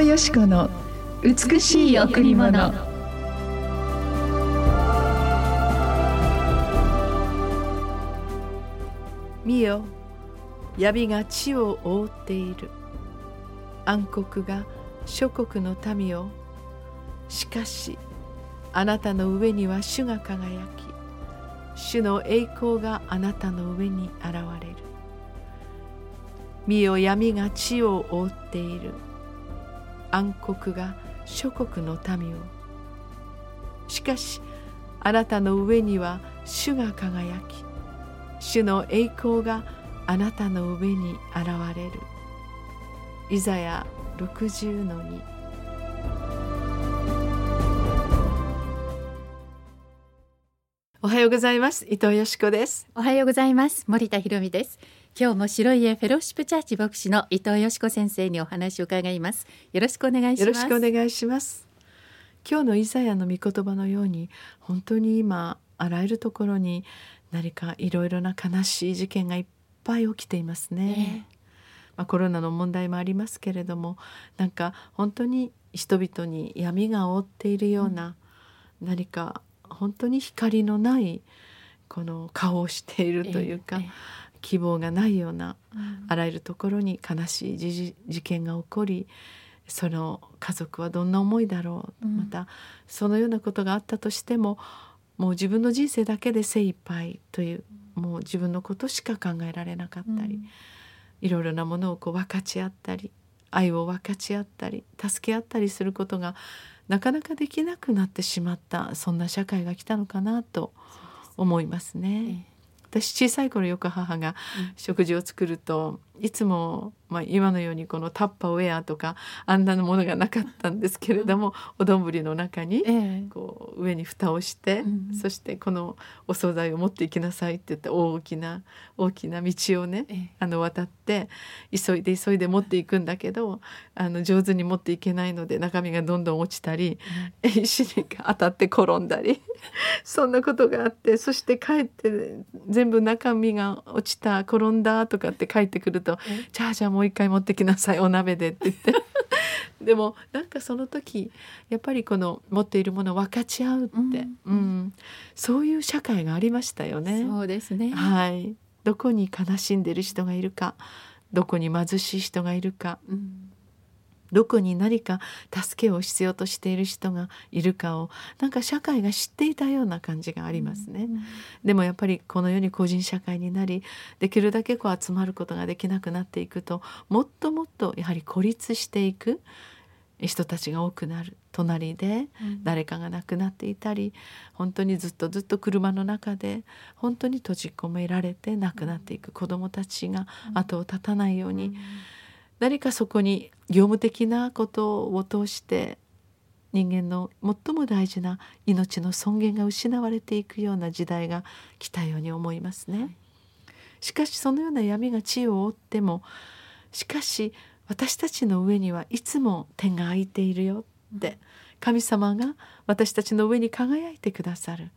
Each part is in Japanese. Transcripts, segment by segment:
藤よし子の美しい贈り物。見よ。闇が地を覆っている。暗黒が諸国の民を。しかしあなたの上には主が輝き主の栄光があなたの上に現れる。見よ闇が地を覆っている。暗黒が諸国の民を。しかしあなたの上には主が輝き主の栄光があなたの上に現れる。イザヤ60の2おはようございます。伊藤よしこです。おはようございます。森田博美です。今日も白い家フェローシップチャーチ牧師の伊藤よしこ先生にお話を伺います。よろしくお願いします。よろしくお願いします。今日のイザヤの御言葉のように本当に今あらゆるところに何かいろいろな悲しい事件がいっぱい起きていますね、えー、まあ、コロナの問題もありますけれどもなんか本当に人々に闇が覆っているような、何か本当に光のないこの顔をしているというか、えーえー、希望がないような、あらゆるところに悲しい事件が起こりその家族はどんな思いだろう、うん、またそのようなことがあったとしてももう自分の人生だけで精一杯というもう自分のことしか考えられなかったり、うん、いろいろなものをこう分かち合ったり愛を分かち合ったり助け合ったりすることがなかなかできなくなってしまったそんな社会が来たのかなと思いますね。私小さい頃よく母が食事を作ると、いつも、まあ、今のようにこのタッパーウェアとかあんなのものがなかったんですけれども、お丼の中にこう上に蓋をして、そしてこのお惣菜を持っていきなさいって言って大きな大きな道をね、あの渡って急いで急いで持っていくんだけどあの上手に持っていけないので中身がどんどん落ちたり、石に当たって転んだり そんなことがあってそして帰って全部中身が落ちた転んだとかって帰ってくるとと「じゃあじゃあもう一回持ってきなさいお鍋で」って言って。でもなんかその時やっぱりこの持っているものを分かち合うって、うん、うん、そういう社会がありましたよね。そうですね。はい。どこに悲しんでる人がいるかどこに貧しい人がいるか、うんどこに何か助けを必要としている人がいるかをなんか社会が知っていたような感じがありますね。うん、でもやっぱりこのように個人社会になりできるだけこう集まることができなくなっていくともっともっとやはり孤立していく人たちが多くなる隣で誰かが亡くなっていたり、うん、本当にずっとずっと車の中で本当に閉じ込められて亡くなっていく子どもたちが後を絶たないように。うん何かそこに業務的なことを通して人間の最も大事な命の尊厳が失われていくような時代が来たように思いますね。しかしそのような闇が地を覆ってもしかし私たちの上にはいつも天が開いているよって神様が私たちの上に輝いてくださる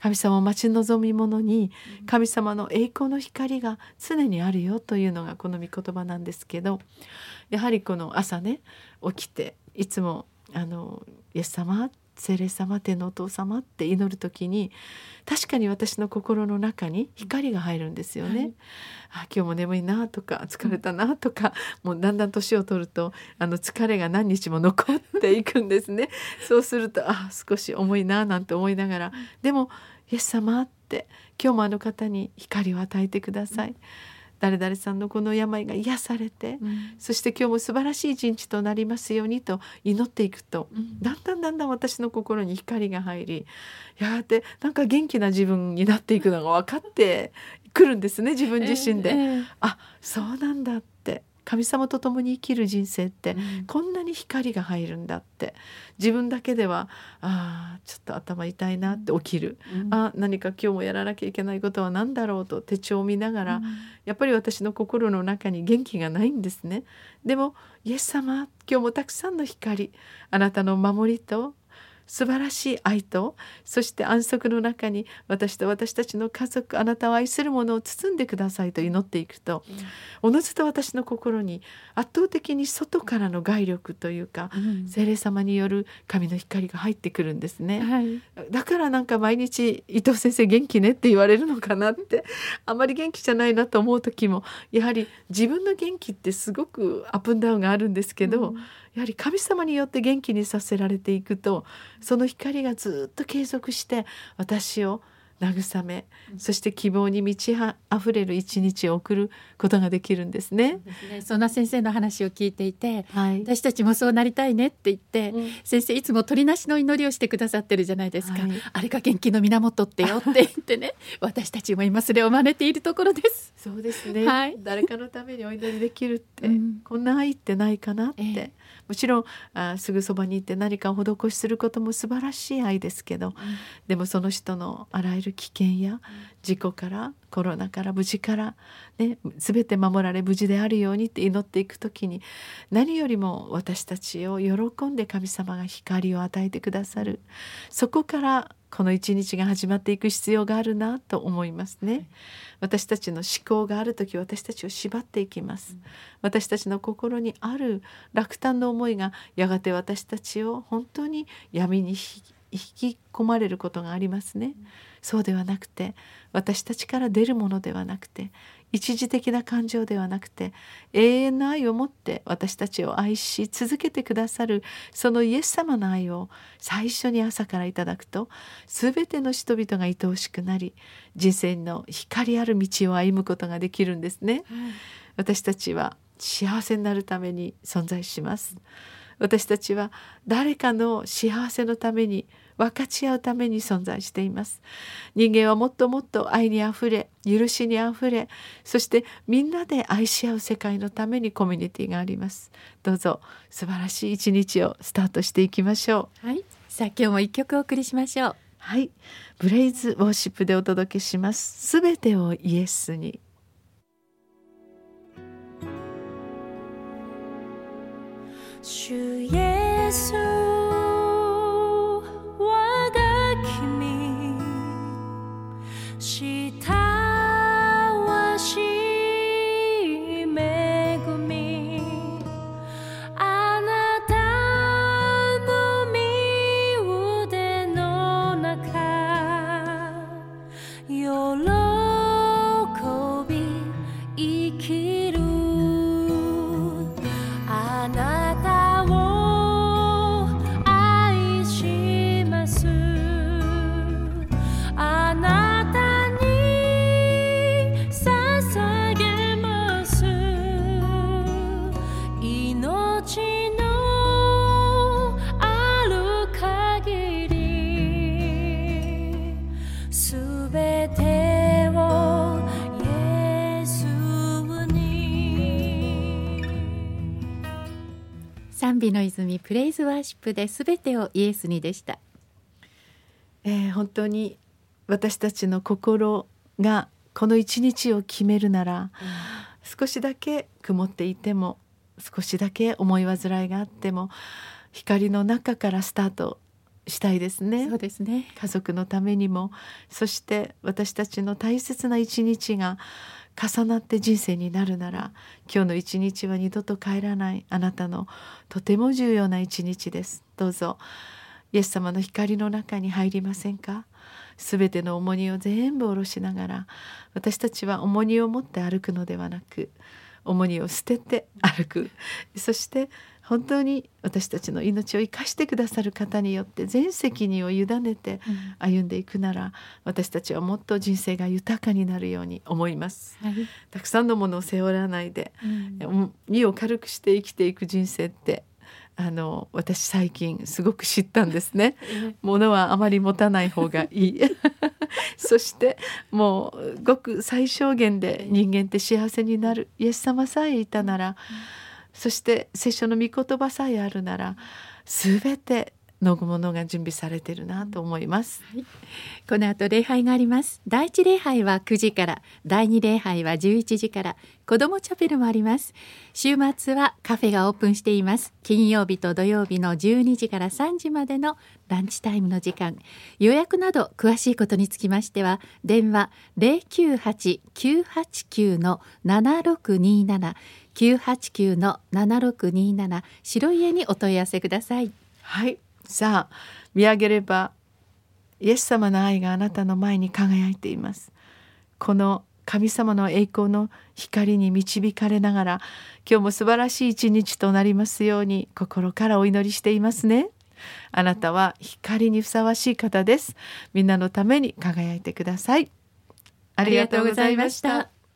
神様を待ち望み者に神様の栄光の光が常にあるよというのがこの御言葉なんですけどやはりこの朝ね起きていつもあの「イエス様聖霊様天のお父様って祈る時に確かに私の心の中に光が入るんですよね。はい、あ今日も眠いなとか疲れたなとか、もうだんだん年を取るとあの疲れが何日も残っていくんですね。そうするとあ少し重いななんて思いながらでも「イエス様」って今日もあの方に光を与えてください。うん誰々さんのこの病が癒されて、うん、そして今日も素晴らしい一日となりますようにと祈っていくと、うん、だんだんだんだん私の心に光が入りやがてなんか元気な自分になっていくのが分かってくるんですね自分自身で。えーえー、あそうなんだって神様と共に生きる人生ってこんなに光が入るんだって。自分だけではあちょっと頭痛いなって起きる、うん、あ何か今日もやらなきゃいけないことは何だろうと手帳を見ながら、うん、やっぱり私の心の中に元気がないんですね。でもイエス様今日もたくさんの光あなたの守りと素晴らしい愛とそして安息の中に私と私たちの家族あなたを愛するものを包んでくださいと祈っていくと、おのずと私の心に圧倒的に外からの外力というか、うん、聖霊様による神の光が入ってくるんですね、はい、だからなんか毎日伊藤先生元気ねって言われるのかなってあまり元気じゃないなと思う時もやはり自分の元気ってすごくアップンダウンがあるんですけど、うん、やはり神様によって元気にさせられていくとその光がずっと継続して私を慰めそして希望に満ちあふれる一日を送ることができるんですね。ね。そんな先生の話を聞いていて、はい、私たちもそうなりたいねって言って、うん、先生いつも鳥なしの祈りをしてくださってるじゃないですか、はい、あれが元気の源ってよって言ってね 私たちも今それを真似ているところです。そうですね、はい、誰かのためにお祈りできるって、うん、こんな愛ってないかなって、えー、もちろんあすぐそばに行って何かを施しすることも素晴らしい愛ですけど、うん、でもその人のあらゆる危険や事故からコロナから無事から、ね、全て守られ無事であるようにって祈っていく時に何よりも私たちを喜んで神様が光を与えてくださるそこからこの一日が始まっていく必要があるなと思いますね。私たちの思考がある時私たちを縛っていきます。私たちの心にある落胆の思いがやがて私たちを本当に闇に引き込まれることがありますね。そうではなくて私たちから出るものではなくて一時的な感情ではなくて永遠の愛を持って私たちを愛し続けてくださるそのイエス様の愛を最初に朝からいただくと全ての人々が愛おしくなり人生の光ある道を歩むことができるんですね。私たちは幸せになるために存在します。私たちは誰かの幸せのために分かち合うために存在しています。人間はもっともっと愛にあふれ許しにあふれそしてみんなで愛し合う世界のためにコミュニティがあります。どうぞ素晴らしい一日をスタートしていきましょう。はい。さあ今日も一曲お送りしましょう。はい。ブレイズウォーシップでお届けします。すべてをイエスに主イエス賛美の泉プレイズワーシップで全てをイエスにでした、えー、本当に私たちの心がこの一日を決めるなら、うん、少しだけ曇っていても少しだけ思い煩いがあっても光の中からスタートしたいですね。そうですね。家族のためにも、そして私たちの大切な一日が重なって人生になるなら今日の一日は二度と帰らない。あなたのとても重要な一日です。どうぞイエス様の光の中に入りませんか？すべての重荷を全部下ろしながら私たちは重荷を持って歩くのではなく重荷を捨てて歩く。そして本当に私たちの命を生かしてくださる方によって全責任を委ねて歩んでいくなら、うん、私たちはもっと人生が豊かになるように思います、はい、たくさんのものを背負わないで、うん、身を軽くして生きていく人生ってあの私最近すごく知ったんですね。ものはあまり持たない方がいい。そしてもうごく最小限で人間って幸せになる。イエス様さえいたなら、うんそして聖書の御言葉さえあるなら全てのものが準備されているなと思います、はい、この後礼拝があります。第一礼拝は9時から第二礼拝は11時から子どもチャペルもあります。週末はカフェがオープンしています。金曜日と土曜日の12時から3時までのランチタイムの時間。予約など詳しいことにつきましては電話098-989-7627 989-7627白家にお問い合わせください。はい。さあ見上げればイエス様の愛があなたの前に輝いています。この神様の栄光の光に導かれながら今日も素晴らしい一日となりますように心からお祈りしていますね。あなたは光にふさわしい方です。みんなのために輝いてください。ありがとうございました。